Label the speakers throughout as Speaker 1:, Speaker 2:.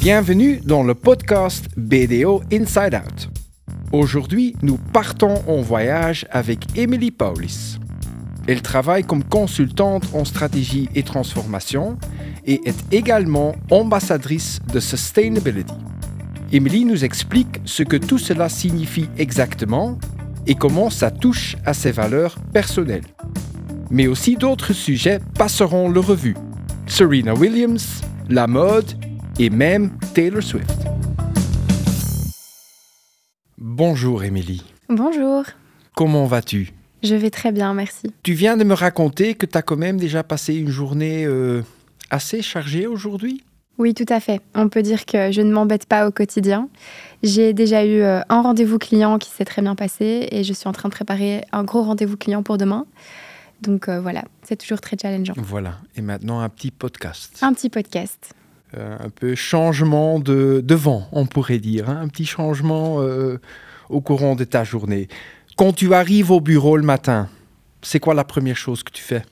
Speaker 1: Bienvenue dans le podcast BDO Inside Out. Aujourd'hui, nous partons en voyage avec Emily Paulis. Elle travaille comme consultante en stratégie et transformation et est également ambassadrice de Sustainability. Emily nous explique ce que tout cela signifie exactement et comment ça touche à ses valeurs personnelles. Mais aussi d'autres sujets passeront le revue. Serena Williams, la mode et même Taylor Swift. Bonjour Emily.
Speaker 2: Bonjour.
Speaker 1: Comment vas-tu?
Speaker 2: Je vais très bien, merci.
Speaker 1: Tu viens de me raconter que tu as quand même déjà passé une journée euh, assez chargée aujourd'hui?
Speaker 2: Oui, tout à fait. On peut dire que je ne m'embête pas au quotidien. J'ai déjà eu euh, un rendez-vous client qui s'est très bien passé et je suis en train de préparer un gros rendez-vous client pour demain. Donc euh, voilà, c'est toujours très challengeant.
Speaker 1: Voilà, et maintenant un petit podcast.
Speaker 2: Un petit podcast.
Speaker 1: Euh, un peu changement de, vent, on pourrait dire, hein. un petit changement euh, au courant de ta journée. Quand tu arrives au bureau le matin, c'est quoi la première chose que tu fais?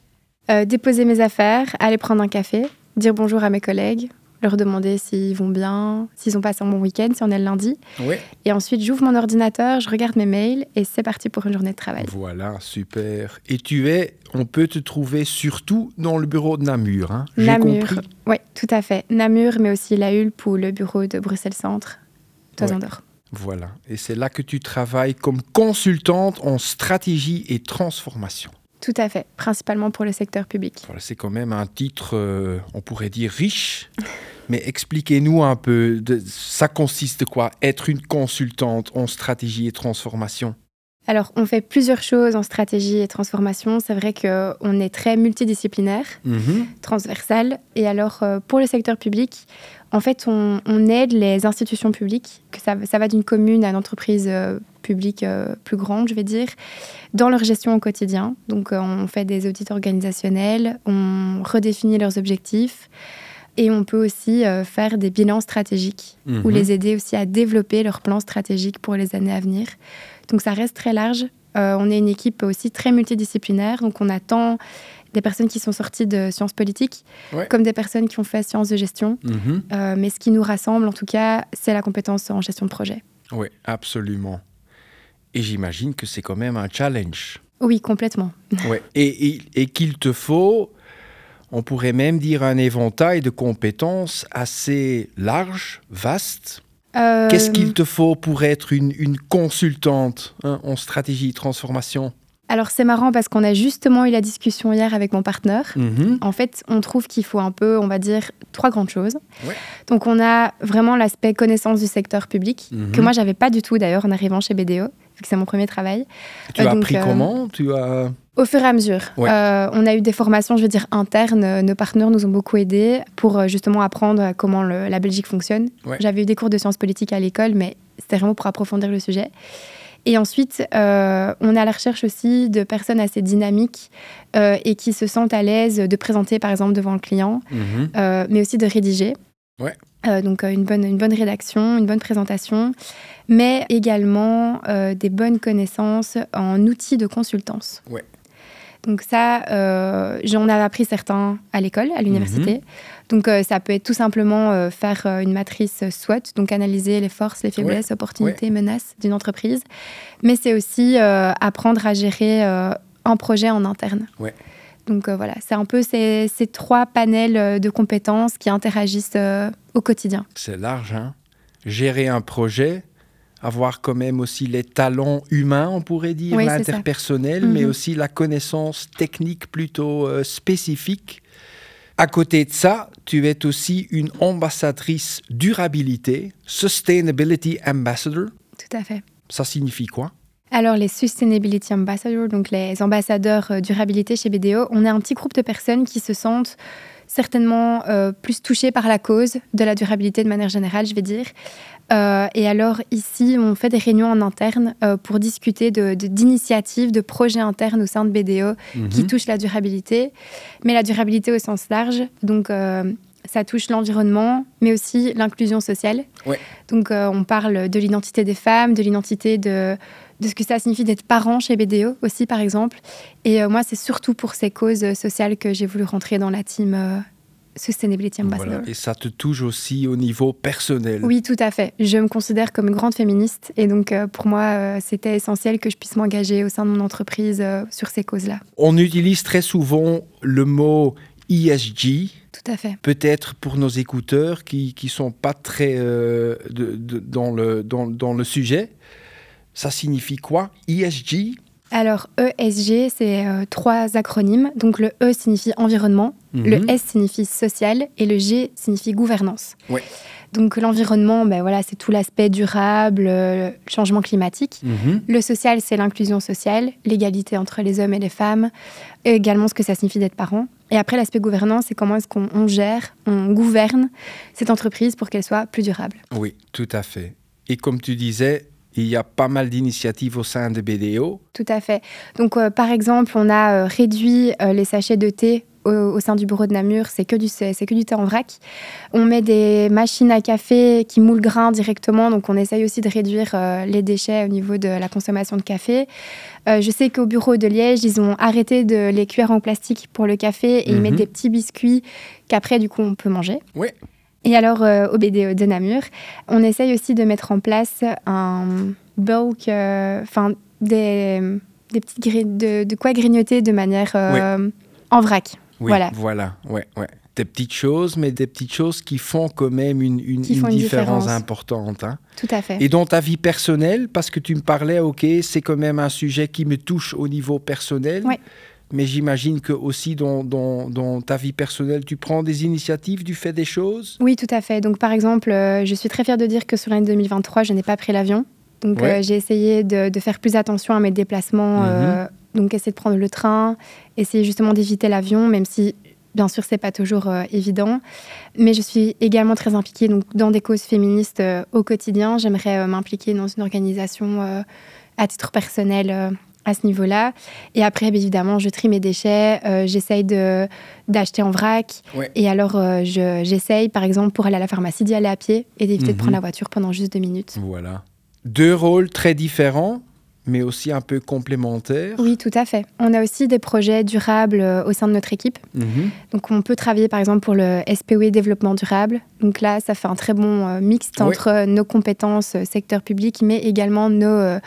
Speaker 2: Euh, Déposer mes affaires, aller prendre un café, dire bonjour à mes collègues, leur demander s'ils vont bien, s'ils ont passé un bon week-end, si on est le lundi.
Speaker 1: Oui.
Speaker 2: Et ensuite, j'ouvre mon ordinateur, je regarde mes mails et c'est parti pour une journée de travail.
Speaker 1: Voilà, super. Et tu es, on peut te trouver surtout dans le bureau de Namur, hein
Speaker 2: Namur,
Speaker 1: compris.
Speaker 2: oui, tout à fait. Namur, mais aussi la Hulpe ou le bureau de Bruxelles Centre, Toisandor.
Speaker 1: Voilà, et c'est là que tu travailles comme consultante en stratégie et transformation.
Speaker 2: Tout à fait, principalement pour le secteur public.
Speaker 1: C'est quand même un titre, euh, on pourrait dire riche, mais expliquez-nous un peu, ça consiste quoi? Être une consultante en stratégie et transformation?
Speaker 2: Alors, on fait plusieurs choses en stratégie et transformation. C'est vrai qu'on est très multidisciplinaire,
Speaker 1: -hmm.
Speaker 2: transversal. Et alors, euh, pour le secteur public, en fait, on, on aide les institutions publiques, que ça, ça va d'une commune à une entreprise euh, publique euh, plus grande, je vais dire, dans leur gestion au quotidien. Donc, on fait des audits organisationnels, on redéfinit leurs objectifs. Et on peut aussi faire des bilans stratégiques
Speaker 1: Mhm.
Speaker 2: mmh. ou les aider aussi à développer leurs plans stratégiques pour les années à venir. Donc ça reste très large. Euh, on est une équipe aussi très multidisciplinaire. Donc on attend des personnes qui sont sorties de sciences politiques
Speaker 1: Ouais.
Speaker 2: comme des personnes qui ont fait sciences de gestion.
Speaker 1: Mhm.
Speaker 2: Euh, mais ce qui nous rassemble, en tout cas, c'est la compétence en gestion de projet.
Speaker 1: Oui, absolument. Et j'imagine que c'est quand même un challenge.
Speaker 2: Oui, complètement.
Speaker 1: Ouais. Et, et- et qu'il te faut, on pourrait même dire un éventail de compétences assez large, vaste.
Speaker 2: Euh,
Speaker 1: Qu'est-ce qu'il te faut pour être une, une consultante hein, en stratégie transformation?
Speaker 2: Alors c'est marrant parce qu'on a justement eu la discussion hier avec mon partenaire.
Speaker 1: Mhm.
Speaker 2: En fait, on trouve qu'il faut un peu, on va dire, trois grandes choses.
Speaker 1: Ouais.
Speaker 2: Donc, on a vraiment l'aspect connaissance du secteur public,
Speaker 1: Mhm.
Speaker 2: que moi, j'avais pas du tout d'ailleurs en arrivant chez BDO, vu que c'est mon premier travail.
Speaker 1: Tu
Speaker 2: Euh,
Speaker 1: as
Speaker 2: donc,
Speaker 1: appris
Speaker 2: euh,
Speaker 1: comment Tu as...
Speaker 2: Au fur et à mesure,
Speaker 1: Ouais.
Speaker 2: euh, on a eu des formations, je veux dire, internes. Euh, Nos partenaires nous ont beaucoup aidés pour euh, justement apprendre comment le- la Belgique fonctionne.
Speaker 1: Ouais.
Speaker 2: J'avais eu des cours de sciences politiques à l'école, mais c'était vraiment pour approfondir le sujet. Et ensuite, euh, on est à la recherche aussi de personnes assez dynamiques euh, et qui se sentent à l'aise de présenter, par exemple, devant le client,
Speaker 1: Mhm.
Speaker 2: euh, mais aussi de rédiger.
Speaker 1: Ouais.
Speaker 2: Euh, donc euh, une, bonne, une bonne rédaction, une bonne présentation, mais également euh, des bonnes connaissances en outils de consultance.
Speaker 1: Ouais.
Speaker 2: Donc ça, j'en avais appris certains à l'école, à l'université.
Speaker 1: Mhm.
Speaker 2: Donc ça peut être tout simplement faire une matrice SWOT, donc analyser les forces, les faiblesses, opportunités, menaces d'une entreprise. Mais c'est aussi apprendre à gérer un projet en interne. Donc euh, voilà, c'est un peu ces, ces trois panels euh, de compétences qui interagissent euh, au quotidien.
Speaker 1: C'est large, hein Gérer un projet, avoir quand même aussi les talents humains, on pourrait dire,
Speaker 2: Oui,
Speaker 1: l'interpersonnel, mais
Speaker 2: Mhm.
Speaker 1: aussi la connaissance technique plutôt euh, spécifique. À côté de ça, tu es aussi une ambassadrice durabilité, Sustainability Ambassador.
Speaker 2: Tout à fait.
Speaker 1: Ça signifie quoi?
Speaker 2: Alors, les Sustainability Ambassadors, donc les ambassadeurs euh, durabilité chez BDO, on est un petit groupe de personnes qui se sentent certainement euh, plus touchées par la cause de la durabilité de manière générale, je vais dire. Euh, et alors, ici, on fait des réunions en interne pour discuter de- de- d'initiatives, de, projets internes au sein de BDO qui
Speaker 1: Mhm.
Speaker 2: touchent la durabilité, mais la durabilité au sens large. Donc, ça touche l'environnement, mais aussi l'inclusion sociale.
Speaker 1: Ouais.
Speaker 2: Donc, on parle de l'identité des femmes, de l'identité de, de ce que ça signifie d'être parent chez BDO aussi, par exemple. Et euh, moi, c'est surtout pour ces causes sociales que j'ai voulu rentrer dans la team euh, Sustainability Ambassador.
Speaker 1: Et ça te touche aussi au niveau personnel.
Speaker 2: Oui, tout à fait. Je me considère comme une grande féministe et donc euh, pour moi, euh, c'était essentiel que je puisse m'engager au sein de mon entreprise euh, sur ces causes-là.
Speaker 1: On utilise très souvent le mot ESG.
Speaker 2: Tout à fait.
Speaker 1: Peut-être pour nos écouteurs qui ne sont pas très dans, le, dans, dans le sujet. Ça signifie quoi? ESG
Speaker 2: alors ESG, c'est euh, trois acronymes. Donc le E signifie environnement, le mhm. S signifie social et le G signifie gouvernance. Donc l'environnement, ben voilà, c'est tout l'aspect durable, euh, changement climatique. Mhm. Le social, c'est l'inclusion sociale, l'égalité entre les hommes et les femmes, et également ce que ça signifie d'être parent. Et après, l'aspect gouvernance, c'est comment est-ce qu'on gère, on gouverne cette entreprise pour qu'elle soit plus durable.
Speaker 1: Oui, tout à fait. Et comme tu disais, il y a pas mal d'initiatives au sein de BDO.
Speaker 2: Tout à fait. Donc, euh, par exemple, on a euh, réduit euh, les sachets de thé au, sein du bureau de Namur, c'est que, du, c'est que du thé en vrac. On met des machines à café qui moulent grains directement, donc on essaye aussi de réduire les déchets au niveau de la consommation de café. je sais qu'au bureau de Liège, ils ont arrêté de les cuire en plastique pour le café et ils mettent mhm. des petits biscuits qu'après, du coup, on peut manger.
Speaker 1: Oui.
Speaker 2: Et alors, euh, au BDO de Namur, on essaye aussi de mettre en place un bulk, euh, enfin, des, des petites de, de, quoi grignoter de manière euh, en vrac.
Speaker 1: Oui, voilà. Voilà, ouais, ouais. Des petites choses, mais des petites choses qui font quand même une, une, différence, importante. Hein.
Speaker 2: Tout à fait.
Speaker 1: Et dans ta vie personnelle, parce que tu me parlais, ok, c'est quand même un sujet qui me touche au niveau personnel.
Speaker 2: Oui
Speaker 1: mais j'imagine que aussi dans, dans, ta vie personnelle, tu prends des initiatives, tu fais des choses?
Speaker 2: Oui, tout à fait. Donc, par exemple, euh, je suis très fière de dire que sur l'année 2023, je n'ai pas pris l'avion. Donc, euh, j'ai essayé de, de, faire plus attention à mes déplacements. Euh, mhm. donc, essayer de prendre le train, essayer justement d'éviter l'avion, même si, bien sûr, c'est pas toujours évident. Mais je suis également très impliquée donc, dans des causes féministes au quotidien. J'aimerais m'impliquer dans une organisation à titre personnel à ce niveau-là. Et après, bien évidemment, je trie mes déchets, euh, j'essaye d'acheter en vrac. Et alors, euh, j'essaye, par exemple, pour aller à la pharmacie, d'y aller à pied et d'éviter de mhm. prendre la voiture pendant juste deux minutes.
Speaker 1: Voilà. Deux rôles très différents, mais aussi un peu complémentaires.
Speaker 2: Oui, tout à fait. On a aussi des projets durables euh, au sein de notre équipe. Mhm. Donc, on peut travailler, par exemple, pour le SPOE développement durable. Donc là, ça fait un très bon mixte entre nos compétences secteur public, mais également nos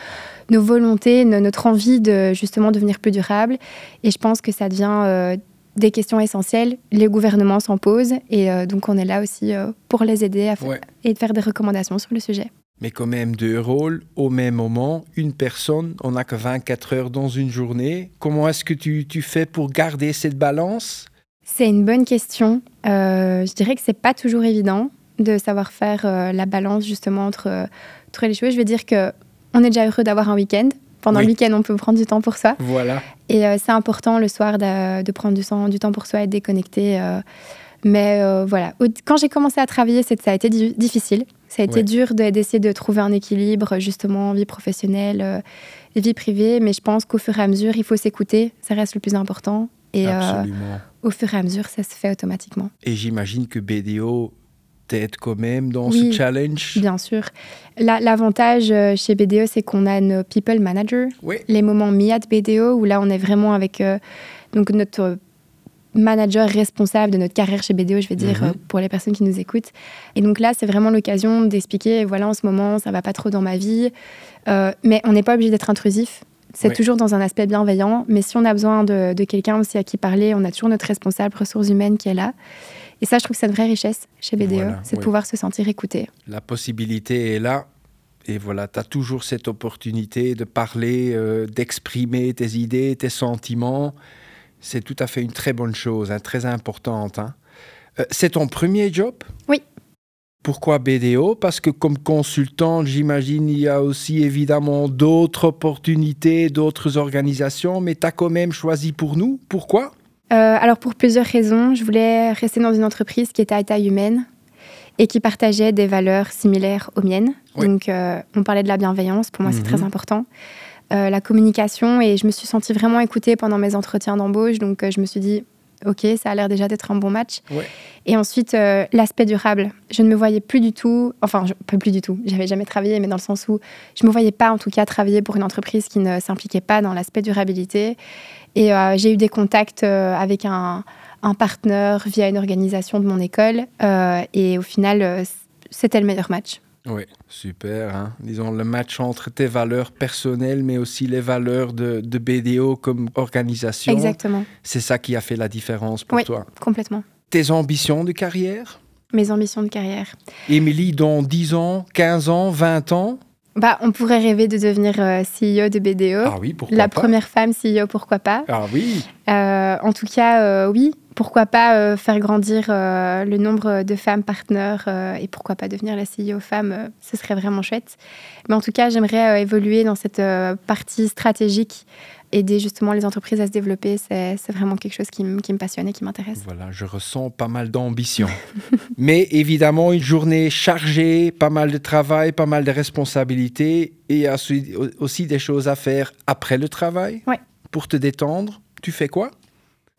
Speaker 2: nos volontés, notre envie de justement devenir plus durable. Et je pense que ça devient euh, des questions essentielles. Les gouvernements s'en posent et euh, donc on est là aussi euh, pour les aider à et de faire des recommandations sur le sujet.
Speaker 1: Mais quand même deux rôles au même moment, une personne, on n'a que 24 heures dans une journée. Comment est-ce que tu, tu, fais pour garder cette balance?
Speaker 2: C'est une bonne question. je dirais que c'est pas toujours évident de savoir faire la balance justement entre, entre les choses. Je veux dire que on est déjà heureux d'avoir un week-end. Pendant le week-end, on peut prendre du temps pour soi.
Speaker 1: Voilà.
Speaker 2: Et euh, c'est important le soir de, prendre du temps, du temps pour soi et de déconnecter. Euh. mais euh, voilà, quand j'ai commencé à travailler, ça a été difficile. Ça a été dur d'essayer de, trouver un équilibre, justement, vie professionnelle et vie privée. Mais je pense qu'au fur et à mesure, il faut s'écouter. Ça reste le plus important. Et au fur et à mesure, ça se fait automatiquement.
Speaker 1: Et j'imagine que BDO être quand même dans ce challenge
Speaker 2: Bien sûr. L'avantage euh, chez BDO, c'est qu'on a nos people managers, les moments MIAT BDO, où là, on est vraiment avec euh, donc notre manager responsable de notre carrière chez BDO, je vais dire, mhm. euh, pour les personnes qui nous écoutent. Et donc là, c'est vraiment l'occasion d'expliquer, voilà, en ce moment, ça va pas trop dans ma vie, mais on n'est pas obligé d'être intrusif. C'est toujours dans un aspect bienveillant, mais si on a besoin de, de quelqu'un aussi à qui parler, on a toujours notre responsable ressources humaines qui est là. Et ça, je trouve que c'est une vraie richesse chez BDE, c'est de pouvoir se sentir écouté.
Speaker 1: La possibilité est là. Et voilà, tu as toujours cette opportunité de parler, euh, d'exprimer tes idées, tes sentiments. C'est tout à fait une très bonne chose, hein, très importante. Hein. Euh, c'est ton premier job?
Speaker 2: Oui.
Speaker 1: Pourquoi BDO Parce que comme consultant, j'imagine, il y a aussi évidemment d'autres opportunités, d'autres organisations, mais tu as quand même choisi pour nous. Pourquoi?
Speaker 2: Euh, alors pour plusieurs raisons, je voulais rester dans une entreprise qui était à taille humaine et qui partageait des valeurs similaires aux miennes. Donc euh, on parlait de la bienveillance, pour moi c'est très mhm. important. Euh, la communication et je me suis sentie vraiment écoutée pendant mes entretiens d'embauche. Donc je me suis dit, ok, ça a l'air déjà d'être un bon match. Et ensuite, l'aspect durable. Je ne me voyais plus du tout, enfin, pas plus du tout, j'avais jamais travaillé, mais dans le sens où je ne me voyais pas en tout cas travailler pour une entreprise qui ne s'impliquait pas dans l'aspect durabilité. Et euh, j'ai eu des contacts euh, avec un, un partenaire via une organisation de mon école. et au final, c'était le meilleur match.
Speaker 1: Oui, super. Hein. Disons le match entre tes valeurs personnelles, mais aussi les valeurs de, de BDO comme organisation.
Speaker 2: Exactement.
Speaker 1: C'est ça qui a fait la différence pour
Speaker 2: oui,
Speaker 1: toi.
Speaker 2: Complètement.
Speaker 1: Tes ambitions de carrière?
Speaker 2: Mes ambitions de carrière.
Speaker 1: Émilie, dans 10 ans, 15 ans, 20 ans?
Speaker 2: Bah, on pourrait rêver de devenir euh, CEO de BDO.
Speaker 1: Ah oui, pourquoi
Speaker 2: La
Speaker 1: pas?
Speaker 2: première femme CEO, pourquoi pas?
Speaker 1: Ah oui.
Speaker 2: Euh, en tout cas, euh, oui. Pourquoi pas faire grandir le nombre de femmes partenaires et pourquoi pas devenir la CEO femme Ce serait vraiment chouette. Mais en tout cas, j'aimerais évoluer dans cette partie stratégique aider justement les entreprises à se développer, c'est vraiment quelque chose qui, me passionne et qui m'intéresse.
Speaker 1: Voilà, je ressens pas mal d'ambition. Mais évidemment, une journée chargée, pas mal de travail, pas mal de responsabilités et aussi des choses à faire après le travail.
Speaker 2: Ouais.
Speaker 1: Pour te détendre, tu fais quoi?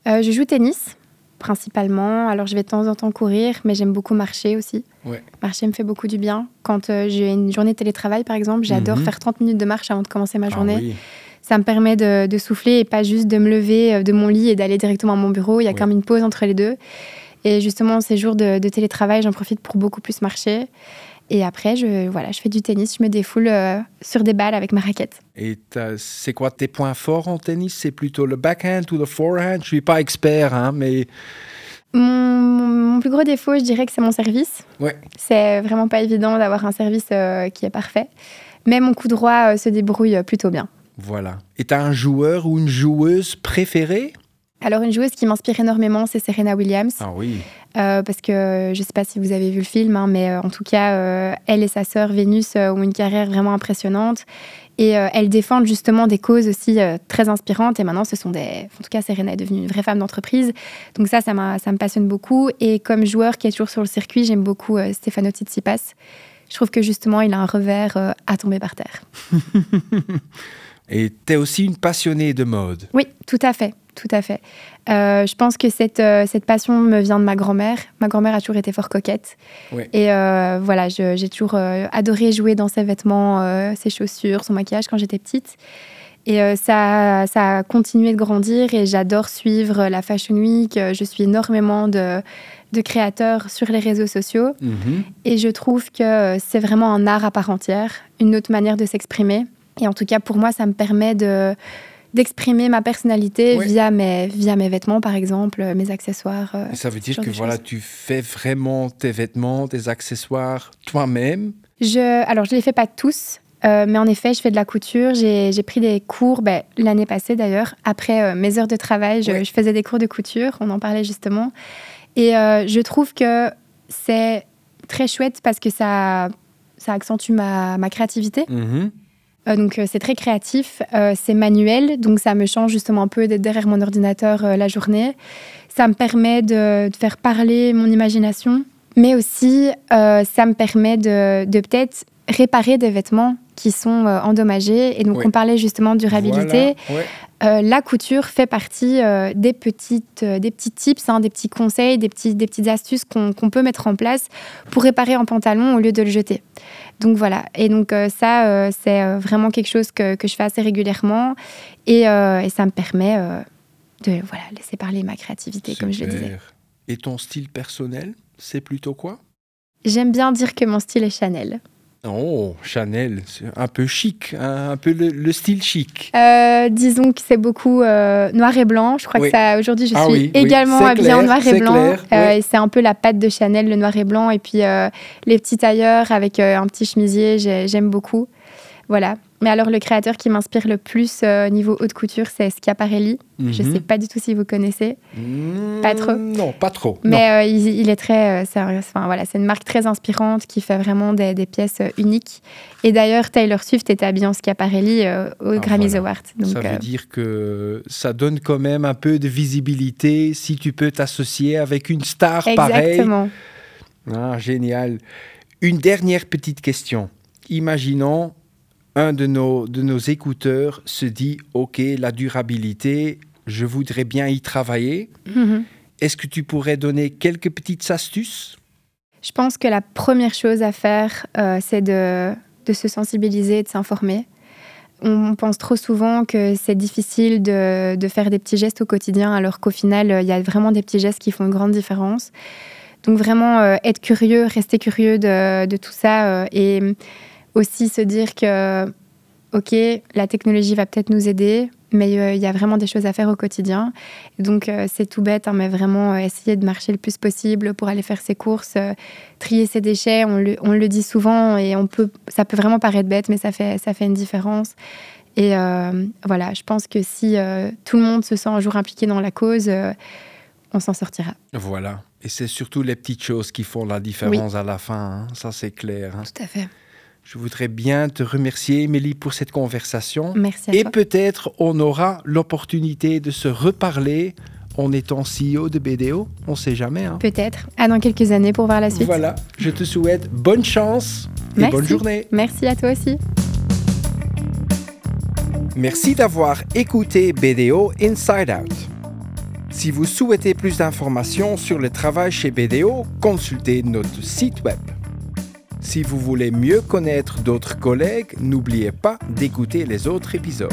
Speaker 2: Euh, Je joue tennis principalement. Alors je vais de temps en temps courir, mais j'aime beaucoup marcher aussi.
Speaker 1: Ouais.
Speaker 2: Marcher me fait beaucoup du bien. Quand euh, j'ai une journée de télétravail, par exemple, j'adore mhm. faire 30 minutes de marche avant de commencer ma ah journée. oui ça me permet de, souffler et pas juste de me lever euh, de mon lit et d'aller directement à mon bureau. Il y a quand même une pause entre les deux. Et justement, ces jours de, télétravail, j'en profite pour beaucoup plus marcher. Et après, je, voilà, je fais du tennis, je me défoule euh, sur des balles avec ma raquette.
Speaker 1: Et c'est quoi tes points forts en tennis? C'est plutôt le backhand ou le forehand? Je suis pas expert, hein, mais...
Speaker 2: Mon, plus gros défaut, je dirais que c'est mon service.
Speaker 1: Ouais.
Speaker 2: C'est vraiment pas évident d'avoir un service euh, qui est parfait. Mais mon coup droit se débrouille plutôt bien.
Speaker 1: Voilà. Et tu as un joueur ou une joueuse préférée?
Speaker 2: Alors, une joueuse qui m'inspire énormément, c'est Serena Williams.
Speaker 1: Ah oui.
Speaker 2: Euh, parce que je ne sais pas si vous avez vu le film, hein, mais euh, en tout cas, euh, elle et sa sœur Vénus ont une carrière vraiment impressionnante. Et elles défendent justement des causes aussi très inspirantes. Et maintenant, ce sont des. En tout cas, Serena est devenue une vraie femme d'entreprise. Donc, ça, ça, ça me passionne beaucoup. Et comme joueur qui est toujours sur le circuit, j'aime beaucoup Stefano Tsitsipas. Je trouve que justement, il a un revers à tomber par terre.
Speaker 1: Et tu es aussi une passionnée de mode.
Speaker 2: Oui, tout à fait. Tout à fait. Euh, je pense que cette, euh, cette passion me vient de ma grand-mère. Ma grand-mère a toujours été fort coquette. Et euh, voilà, j'ai toujours adoré jouer dans ses vêtements, ses chaussures, son maquillage quand j'étais petite. Et ça, ça a continué de grandir et j'adore suivre la Fashion Week. Je suis énormément de, de créateurs sur les réseaux sociaux. Mhm. Et je trouve que c'est vraiment un art à part entière, une autre manière de s'exprimer. Et en tout cas, pour moi, ça me permet de d'exprimer ma personnalité via, mes, via mes vêtements, par exemple, mes accessoires.
Speaker 1: Euh, ça veut dire que voilà, tu fais vraiment tes vêtements, tes accessoires toi-même?
Speaker 2: Je, Alors, je ne les fais pas tous, euh, mais en effet, je fais de la couture. J'ai pris des cours ben, l'année passée d'ailleurs. Après euh, mes heures de travail, je, je, faisais des cours de couture. On en parlait justement. Et je trouve que c'est très chouette parce que ça, ça accentue ma, ma créativité.
Speaker 1: Mm-hmm.
Speaker 2: Euh, donc euh, c'est très créatif, euh, c'est manuel, donc ça me change justement un peu d'être derrière mon ordinateur la journée. Ça me permet de, faire parler mon imagination, mais aussi ça me permet de, peut-être réparer des vêtements qui sont endommagés. Et donc on parlait justement de durabilité. La couture fait partie des, petites, des petits tips, hein, des petits conseils, des, petits, des petites astuces qu'on peut mettre en place pour réparer un pantalon au lieu de le jeter. Donc voilà. Et donc euh, ça, euh, c'est euh, vraiment quelque chose que, que, je fais assez régulièrement. Et, et ça me permet de voilà, laisser parler ma créativité, comme je le disais.
Speaker 1: Et ton style personnel, c'est plutôt quoi?
Speaker 2: J'aime bien dire que mon style est Chanel.
Speaker 1: Oh, Chanel, un peu chic, hein, un peu le, style chic.
Speaker 2: Euh, disons que c'est beaucoup euh, noir et blanc. Je crois que ça aujourd'hui je ah suis également habillée en noir et blanc. Euh, et c'est un peu la patte de Chanel, le noir et blanc. Et puis les petits tailleurs avec un petit chemisier, j'aime beaucoup. Voilà. Mais alors, le créateur qui m'inspire le plus euh, niveau haute couture, c'est Schiaparelli. Je ne mhm. sais pas du tout si vous connaissez. pas trop
Speaker 1: Non, pas trop.
Speaker 2: Mais euh, il, est très. Euh, enfin, voilà, c'est une marque très inspirante qui fait vraiment des, pièces uniques. Et d'ailleurs, Taylor Swift est habillée en Schiaparelli au ah, Grammy Awards.
Speaker 1: ça veut dire que ça donne quand même un peu de visibilité si tu peux t'associer avec une star pareille.
Speaker 2: Exactement.
Speaker 1: Ah, génial. Une dernière petite question. Imaginons un de nos, de nos écouteurs se dit, OK, la durabilité, je voudrais bien y travailler.
Speaker 2: Mhm.
Speaker 1: Est-ce que tu pourrais donner quelques petites astuces?
Speaker 2: Je pense que la première chose à faire, euh, c'est de, de, se sensibiliser et de s'informer. on pense trop souvent que c'est difficile de, de, faire des petits gestes au quotidien, alors qu'au final, il y a vraiment des petits gestes qui font une grande différence. Donc vraiment euh, être curieux, rester curieux de, de tout ça euh, et aussi se dire que, OK, la technologie va peut-être nous aider, mais euh, il y a vraiment des choses à faire au quotidien. Donc c'est tout bête, hein, mais vraiment essayer de marcher le plus possible pour aller faire ses courses, trier ses déchets. On le, on le, dit souvent et on peut, ça peut vraiment paraître bête, mais ça fait, ça fait une différence. Et voilà, je pense que si tout le monde se sent un jour impliqué dans la cause, on s'en sortira.
Speaker 1: Voilà. Et c'est surtout les petites choses qui font la différence à la fin, hein. ça c'est clair. Hein.
Speaker 2: Tout à fait.
Speaker 1: Je voudrais bien te remercier, Émilie, pour cette conversation.
Speaker 2: Merci à
Speaker 1: Et peut-être on aura l'opportunité de se reparler en étant CEO de BDO. On ne sait jamais. Hein.
Speaker 2: Peut-être. À dans quelques années pour voir la suite.
Speaker 1: Voilà. Je te souhaite bonne chance et bonne journée.
Speaker 2: Merci à toi aussi.
Speaker 1: Merci d'avoir écouté BDO Inside Out. Si vous souhaitez plus d'informations sur le travail chez BDO, consultez notre site web. Si vous voulez mieux connaître d'autres collègues, n'oubliez pas d'écouter les autres épisodes.